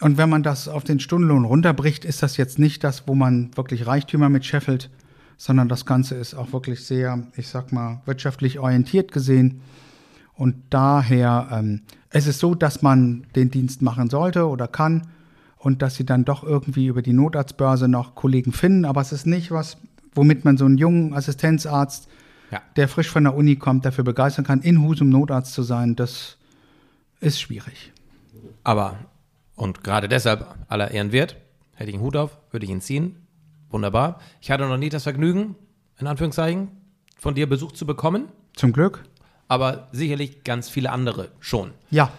Und wenn man das auf den Stundenlohn runterbricht, ist das jetzt nicht das, wo man wirklich Reichtümer mit scheffelt, sondern das Ganze ist auch wirklich sehr, ich sag mal, wirtschaftlich orientiert gesehen. Und daher ähm, es ist so, dass man den Dienst machen sollte oder kann und dass sie dann doch irgendwie über die Notarztbörse noch Kollegen finden. Aber es ist nicht was, womit man so einen jungen Assistenzarzt, Ja. der frisch von der Uni kommt, dafür begeistern kann, in Husum Notarzt zu sein. Das ist schwierig. Aber, und gerade deshalb aller Ehren wert, hätte ich einen Hut auf, würde ich ihn ziehen. Wunderbar. Ich hatte noch nie das Vergnügen, in Anführungszeichen, von dir Besuch zu bekommen, Zum Glück. aber sicherlich ganz viele andere schon. Ja.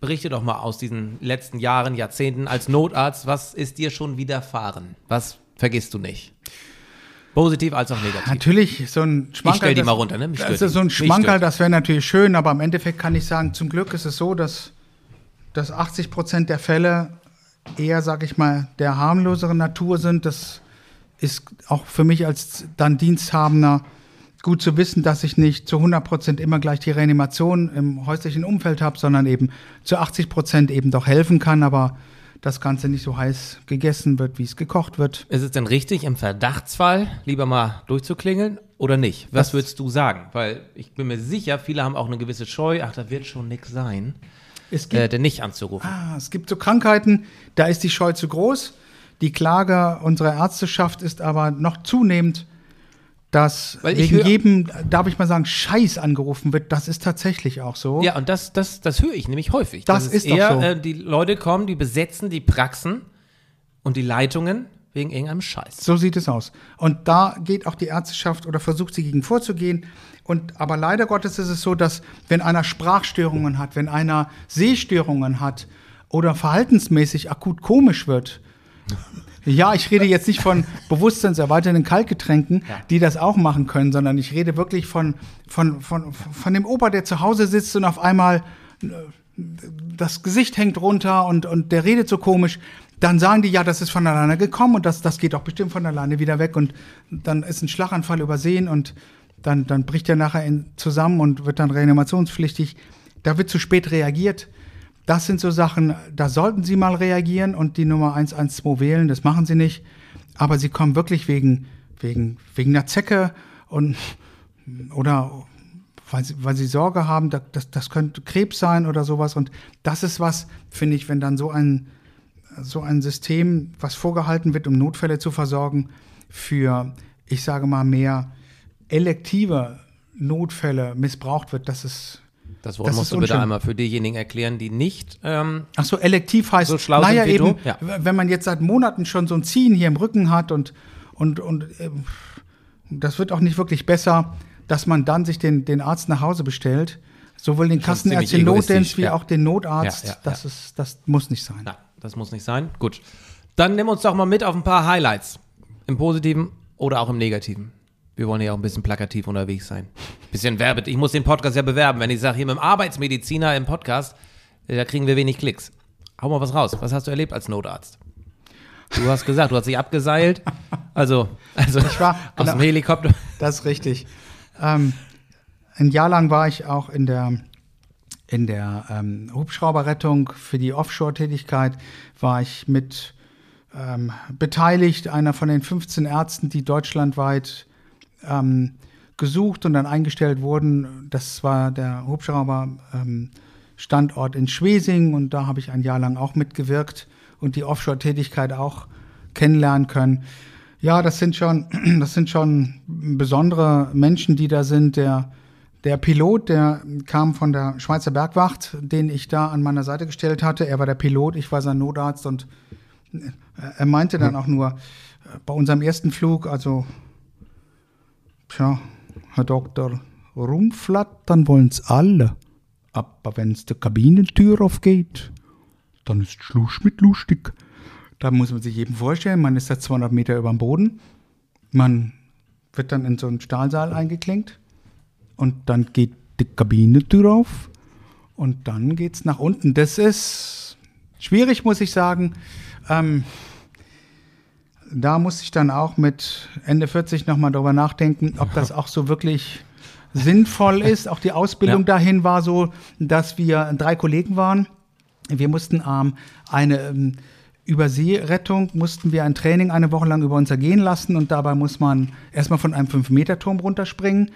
Berichte doch mal aus diesen letzten Jahren, Jahrzehnten als Notarzt, was ist dir schon widerfahren? Was vergisst du nicht? Positiv als auch negativ. Natürlich, so ein Schmankerl. stell die das- mal runter, ne? Mich stört Also so ein Schmankerl, das wäre natürlich schön, aber im Endeffekt kann ich sagen, zum Glück ist es so, dass, dass 80 Prozent der Fälle eher, sag ich mal, der harmloseren Natur sind. Das ist auch für mich als dann Diensthabender gut zu wissen, dass ich nicht zu 100 Prozent immer gleich die Reanimation im häuslichen Umfeld habe, sondern eben zu 80 Prozent eben doch helfen kann, aber das Ganze nicht so heiß gegessen wird, wie es gekocht wird. Ist es denn richtig, im Verdachtsfall lieber mal durchzuklingeln oder nicht? Was Das- würdest du sagen? Weil ich bin mir sicher, viele haben auch eine gewisse Scheu, ach, da wird schon nix sein, Es gibt äh, denn nicht anzurufen. Ah, es gibt so Krankheiten, da ist die Scheu zu groß. Die Klage unserer Ärzteschaft ist aber noch zunehmend, dass Weil wegen jedem, darf ich mal sagen, Scheiß angerufen wird. Das ist tatsächlich auch so. Ja, und das, das, das höre ich nämlich häufig. Das Dass es ist eher, so. Äh, die Leute kommen, die besetzen die Praxen und die Leitungen wegen irgendeinem Scheiß. So sieht es aus. Und da geht auch die Ärzteschaft oder versucht sie gegen vorzugehen. Und aber leider Gottes ist es so, dass wenn einer Sprachstörungen hat, wenn einer Sehstörungen hat oder verhaltensmäßig akut komisch wird, ja, ich rede jetzt nicht von *laughs* bewusstseinserweiternden Kaltgetränken, die das auch machen können, sondern ich rede wirklich von, von, von, von dem Opa, der zu Hause sitzt und auf einmal äh, das Gesicht hängt runter und, und der redet so komisch, dann sagen die, ja, das ist von alleine gekommen und das, das geht auch bestimmt von alleine wieder weg und dann ist ein Schlaganfall übersehen und dann, dann bricht er nachher in, zusammen und wird dann reanimationspflichtig. Da wird zu spät reagiert. Das sind so Sachen, da sollten Sie mal reagieren und die Nummer 112 wählen, das machen Sie nicht. Aber Sie kommen wirklich wegen, wegen, wegen einer Zecke und oder weil sie, weil sie Sorge haben, da- das, das könnte Krebs sein oder sowas. Und das ist was, finde ich, wenn dann so ein, so ein System, was vorgehalten wird, um Notfälle zu versorgen, für, ich sage mal, mehr elektive Notfälle missbraucht wird, das ist. Das Wort Das musst du bitte einmal für diejenigen erklären, die nicht ähm, Ach so, elektiv heißt, So schlau naja, eben, ja. wenn man jetzt seit Monaten schon so ein Ziehen hier im Rücken hat und, und, und ähm, das wird auch nicht wirklich besser, dass man dann sich den, den Arzt nach Hause bestellt. Sowohl den Kassenärzt, ziemlich den Notdienst wie ja. auch den Notarzt. Ja, ja, das, Ist, das muss nicht sein. Na, das muss nicht sein. Gut. Dann nimm uns doch mal mit auf ein paar Highlights. Im Positiven oder auch im Negativen. Wir wollen ja auch ein bisschen plakativ unterwegs sein. Bisschen werbet. Ich muss den Podcast ja bewerben. Wenn ich sage, hier mit dem Arbeitsmediziner im Podcast, da kriegen wir wenig Klicks. Hau mal was raus. Was hast du erlebt als Notarzt? Du hast gesagt, du hast dich abgeseilt. Also, also ich war- *laughs* aus dem. Helikopter. Das ist richtig. Ähm, ein Jahr lang war ich auch in der, in der ähm, Hubschrauberrettung für die Offshore-Tätigkeit, war ich mit ähm, beteiligt, einer von den 15 Ärzten, die deutschlandweit ähm, gesucht und dann eingestellt wurden. Das war der Hubschrauber-Standort in Schwesing und da habe ich ein Jahr lang auch mitgewirkt und die Offshore-Tätigkeit auch kennenlernen können. Ja, das sind schon, *clears throat* das sind schon besondere Menschen, die da sind. Der, der Pilot, der kam von der Schweizer Bergwacht, den ich da an meiner Seite gestellt hatte. Er war der Pilot, ich war sein Notarzt und er meinte dann auch nur äh, bei unserem ersten Flug, also, tja, Herr Doktor, rumflattern wollen's alle. Aber wenn's die Kabinentür aufgeht, dann ist Schluss mit lustig. Da muss man sich eben vorstellen, man ist da 200 Meter über dem Boden, man wird dann in so einen Stahlsaal eingeklinkt und dann geht die Kabinentür auf und dann geht's nach unten. Das ist schwierig, muss ich sagen. Ähm, da muss ich dann auch mit Ende 40 nochmal drüber nachdenken, ob das *laughs* auch so wirklich sinnvoll ist. Auch die Ausbildung Ja. dahin war so, dass wir drei Kollegen waren. Wir mussten ähm, eine ähm, Überseerettung, mussten wir ein Training eine Woche lang über uns ergehen lassen und dabei muss man erstmal von einem 5-Meter-Turm runterspringen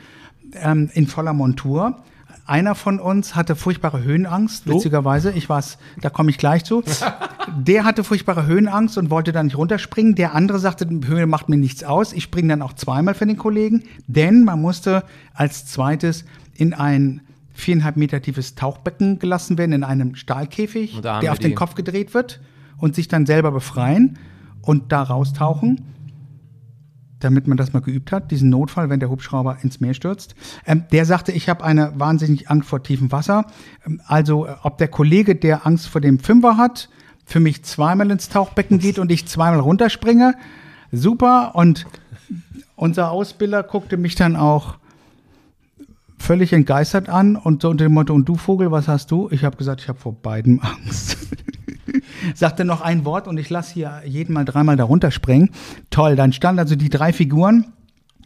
ähm, in voller Montur. Einer von uns hatte furchtbare Höhenangst, witzigerweise. Ich weiß, da komme ich gleich zu. *laughs* Der hatte furchtbare Höhenangst und wollte da nicht runterspringen. Der andere sagte, Höhe macht mir nichts aus. Ich springe dann auch zweimal für den Kollegen, denn man musste als zweites in ein viereinhalb Meter tiefes Tauchbecken gelassen werden, in einem Stahlkäfig, der auf den die- Kopf gedreht wird und sich dann selber befreien und da raustauchen damit man das mal geübt hat, diesen Notfall, wenn der Hubschrauber ins Meer stürzt. Ähm, der sagte, ich habe eine wahnsinnig Angst vor tiefem Wasser. Ähm, also äh, ob der Kollege, der Angst vor dem Fünfer hat, für mich zweimal ins Tauchbecken geht und ich zweimal runterspringe, super. Und unser Ausbilder guckte mich dann auch völlig entgeistert an und so unter dem Motto, und du Vogel, was hast du? Ich habe gesagt, ich habe vor beidem *laughs* Angst. *laughs* Sagte noch ein Wort und ich lasse hier jeden mal dreimal da runterspringen. Toll, dann standen also die drei Figuren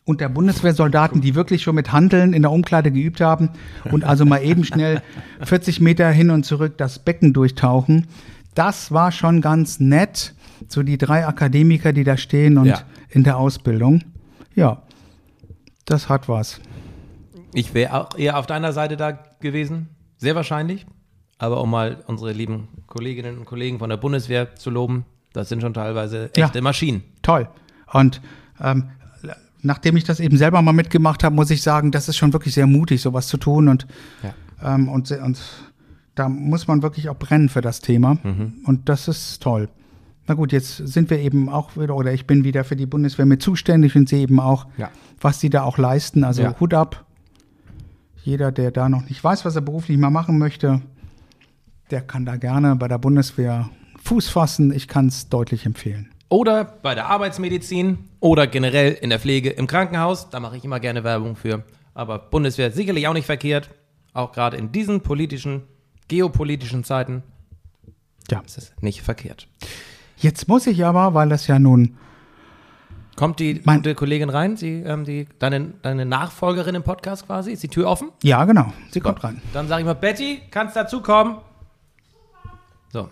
und der Bundeswehrsoldaten, die wirklich schon mit Handeln in der Umkleide geübt haben und also mal eben schnell *laughs* 40 Meter hin und zurück das Becken durchtauchen. Das war schon ganz nett. So die drei Akademiker, die da stehen und Ja. in der Ausbildung. Ja, das hat was. Ich wäre auch eher auf deiner Seite da gewesen, sehr wahrscheinlich. Aber um mal unsere lieben Kolleginnen und Kollegen von der Bundeswehr zu loben, das sind schon teilweise Ja. echte Maschinen. Toll. Und ähm, nachdem ich das eben selber mal mitgemacht habe, muss ich sagen, das ist schon wirklich sehr mutig, sowas zu tun. Und, Ja. ähm, und, und da muss man wirklich auch brennen für das Thema. Mhm. Und das ist toll. Na gut, jetzt sind wir eben auch wieder, oder ich bin wieder für die Bundeswehr mit zuständig und sehe eben auch, Ja. was die da auch leisten. Also Ja. Hut ab. Jeder, der da noch nicht weiß, was er beruflich mal machen möchte, der kann da gerne bei der Bundeswehr Fuß fassen. Ich kann es deutlich empfehlen. Oder bei der Arbeitsmedizin oder generell in der Pflege im Krankenhaus. Da mache ich immer gerne Werbung für. Aber Bundeswehr sicherlich auch nicht verkehrt. Auch gerade in diesen politischen, geopolitischen Zeiten Ja. ist es nicht verkehrt. Jetzt muss ich aber, weil das ja nun Kommt die Mein- gute Kollegin rein, sie, ähm, die, deine, deine Nachfolgerin im Podcast quasi? Ist die Tür offen? Ja, genau. Sie kommt rein. Dann sage ich mal, Betty, kannst dazukommen? So,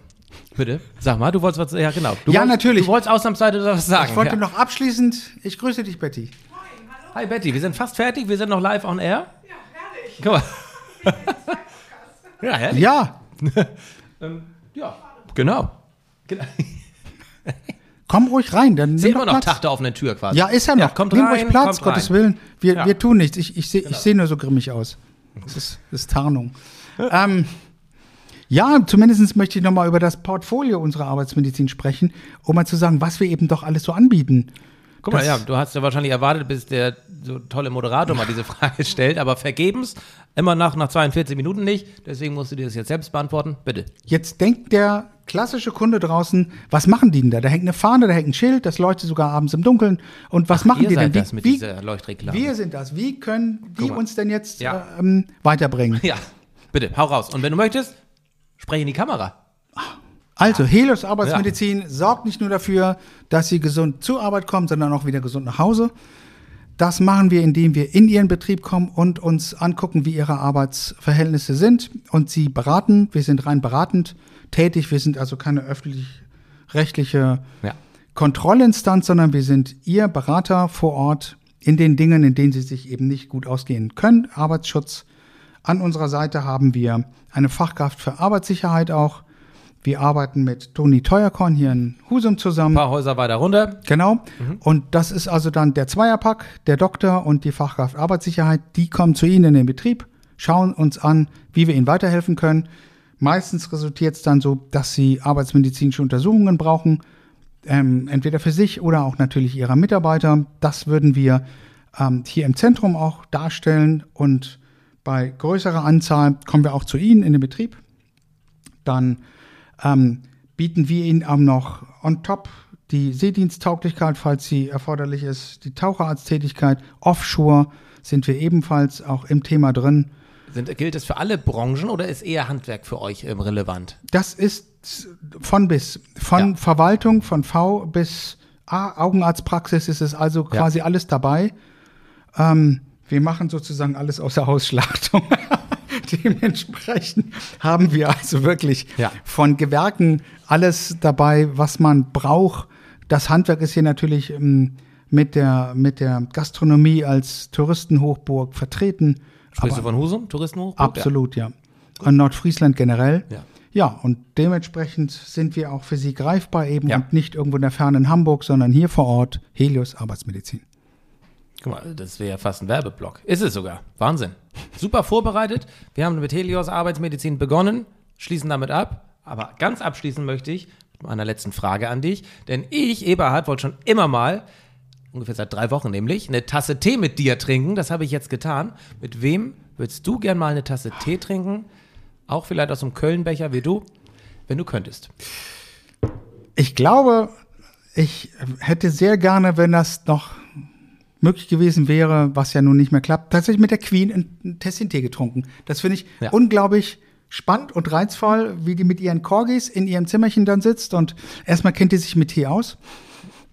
bitte. Sag mal, du wolltest was, ja genau. Du Ja, wolltest, natürlich. Du wolltest ausnahmsweise was sagen. Ich wollte ja. noch abschließend, ich grüße dich, Betty. Hi Betty, wir sind fast fertig, wir sind noch live on air. Ja, herrlich. Guck mal. *laughs* ja, herrlich. Ja, *laughs* Ja, genau. genau. *laughs* komm ruhig rein, dann immer doch noch Platz. Tag der offenen Tür quasi. Ja, ist ja noch. kommt nimm rein, ruhig Platz, kommt Gottes rein. Willen. Wir, Ja. wir tun nichts. Ich, ich sehe ich seh nur so grimmig aus. Das ist, das ist Tarnung. ähm, ja, zumindest möchte ich nochmal über das Portfolio unserer Arbeitsmedizin sprechen, um mal zu sagen, was wir eben doch alles so anbieten. Guck mal, ja, du hast ja wahrscheinlich erwartet, bis der so tolle Moderator mal diese *laughs* Frage stellt, aber vergebens, immer nach, nach 42 Minuten nicht. Deswegen musst du dir das jetzt selbst beantworten. Bitte. Jetzt denkt der klassische Kunde draußen, was machen die denn da? Da hängt eine Fahne, da hängt ein Schild, das leuchtet sogar abends im Dunkeln. Und was machen Ihr die denn? das mit dieser Leuchtreklame. wir sind das. Wie können die uns denn jetzt Ja. äh, ähm, weiterbringen? Ja, bitte, hau raus. Und wenn du möchtest, spreche in die Kamera. Also, Helios Arbeitsmedizin sorgt nicht nur dafür, dass sie gesund zur Arbeit kommen, sondern auch wieder gesund nach Hause. Das machen wir, indem wir in ihren Betrieb kommen und uns angucken, wie ihre Arbeitsverhältnisse sind und sie beraten. Wir sind rein beratend tätig. Wir sind also keine öffentlich-rechtliche Ja. Kontrollinstanz, sondern wir sind Ihr Berater vor Ort in den Dingen, in denen Sie sich eben nicht gut ausgehen können. Arbeitsschutz. An unserer Seite haben wir eine Fachkraft für Arbeitssicherheit auch. Wir arbeiten mit Toni Teuerkorn hier in Husum zusammen. Ein paar Häuser weiter runter. Genau. Und das ist also dann der Zweierpack, der Doktor und die Fachkraft Arbeitssicherheit. Die kommen zu Ihnen in den Betrieb, schauen uns an, wie wir Ihnen weiterhelfen können. Meistens resultiert es dann so, dass Sie arbeitsmedizinische Untersuchungen brauchen, ähm, entweder für sich oder auch natürlich Ihrer Mitarbeiter. Das würden wir ähm, hier im Zentrum auch darstellen und bei größerer Anzahl kommen wir auch zu Ihnen in den Betrieb. Dann ähm, bieten wir Ihnen auch noch on top die Seediensttauglichkeit, falls sie erforderlich ist, die Taucherarzttätigkeit. Offshore sind wir ebenfalls auch im Thema drin. Sind, gilt es für alle Branchen oder ist eher Handwerk für euch ähm, relevant? Das ist von bis. Von Ja. Verwaltung, von V bis A, Augenarztpraxis ist es also quasi alles dabei. Ähm, wir machen sozusagen alles außer Hausschlachtung. *laughs* Dementsprechend haben wir also wirklich Ja. von Gewerken alles dabei, was man braucht. Das Handwerk ist hier natürlich ähm, mit, der, mit der Gastronomie als Touristenhochburg vertreten. Sprichst du von Husum, Touristenhochburg? Absolut, ja. Und Nordfriesland generell. Ja. Ja, und dementsprechend sind wir auch für Sie greifbar eben Ja. und nicht irgendwo in der fernen Hamburg, sondern hier vor Ort Helios Arbeitsmedizin. Guck mal, das wäre ja fast ein Werbeblock. Ist es sogar. Wahnsinn. Super vorbereitet. Wir haben mit Helios Arbeitsmedizin begonnen, schließen damit ab. Aber ganz abschließen möchte ich mit meiner letzten Frage an dich. Denn ich, Eberhard, wollte schon immer mal, ungefähr seit drei Wochen nämlich, eine Tasse Tee mit dir trinken. Das habe ich jetzt getan. Mit wem würdest du gern mal eine Tasse Tee trinken? Auch vielleicht aus einem Kölnbecher wie du, wenn du könntest. Ich glaube, ich hätte sehr gerne, wenn das noch möglich gewesen wäre, was ja nun nicht mehr klappt, tatsächlich mit der Queen ein, ein Tässchen Tee getrunken. Das finde ich Ja. unglaublich spannend und reizvoll, wie die mit ihren Corgis in ihrem Zimmerchen dann sitzt und erstmal kennt die sich mit Tee aus.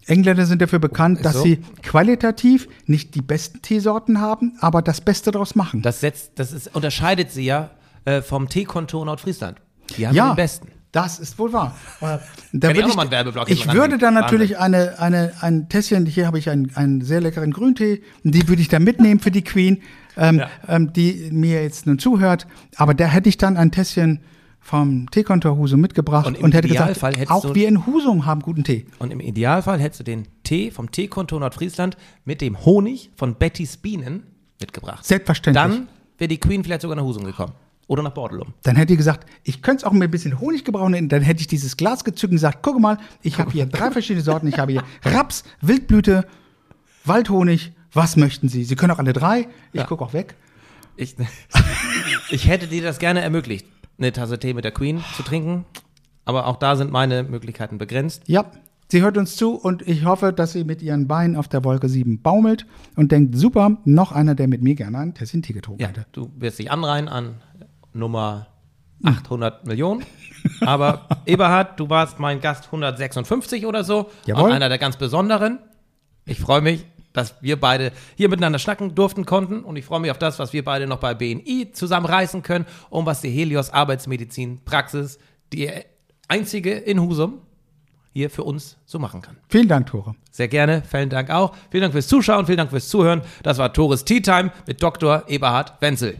Engländer sind dafür bekannt, dass so. sie qualitativ nicht die besten Teesorten haben, aber das Beste daraus machen. Das, setzt, das ist, unterscheidet sie ja äh, vom Teekontor Nordfriesland. Die haben ja, den besten. Das ist wohl wahr. *laughs* Äh, Da ich ich hinten würde dann natürlich eine, eine, ein Tässchen, hier habe ich einen, einen sehr leckeren Grüntee, die würde ich dann mitnehmen für die Queen, ähm, Ja. ähm, die mir jetzt nun zuhört. Aber da hätte ich dann ein Tässchen vom Teekontor Husum mitgebracht Und und, hätte Idealfall gesagt, auch wir in Husum haben guten Tee. Und im Idealfall hättest du den Tee vom Teekontor Nordfriesland mit dem Honig von Bettys Bienen mitgebracht. Selbstverständlich. Dann wäre die Queen vielleicht sogar nach Husum gekommen. Oder nach Bordelum. Dann hätte die gesagt, ich könnte es auch mit ein bisschen Honig gebrauchen. Dann hätte ich dieses Glas gezückt und gesagt, guck mal, ich habe hier drei verschiedene Sorten. Ich habe hier *laughs* Raps, Wildblüte, Waldhonig. Was möchten Sie? Sie können auch alle drei. Ich Ja. gucke auch weg. Ich, *laughs* ich hätte dir das gerne ermöglicht, eine Tasse Tee mit der Queen zu trinken. Aber auch da sind meine Möglichkeiten begrenzt. Ja, sie hört uns zu und ich hoffe, dass sie mit ihren Beinen auf der Wolke 7 baumelt und denkt, super, noch einer, der mit mir gerne ein Tässchen Tee getrunken Ja, hätte. du wirst dich anreihen an Nummer 800 Millionen. Aber *laughs* Eberhard, du warst mein Gast 156 oder so. Jawohl. Und einer der ganz besonderen. Ich freue mich, dass wir beide hier miteinander schnacken durften konnten. Und ich freue mich auf das, was wir beide noch bei BNI zusammenreißen können und was die Helios Arbeitsmedizin Praxis, die einzige in Husum, hier für uns so machen kann. Vielen Dank, Tore. Sehr gerne, vielen Dank auch. Vielen Dank fürs Zuschauen, vielen Dank fürs Zuhören. Das war Tores Tea Time mit Dr. Eberhard Wenzel.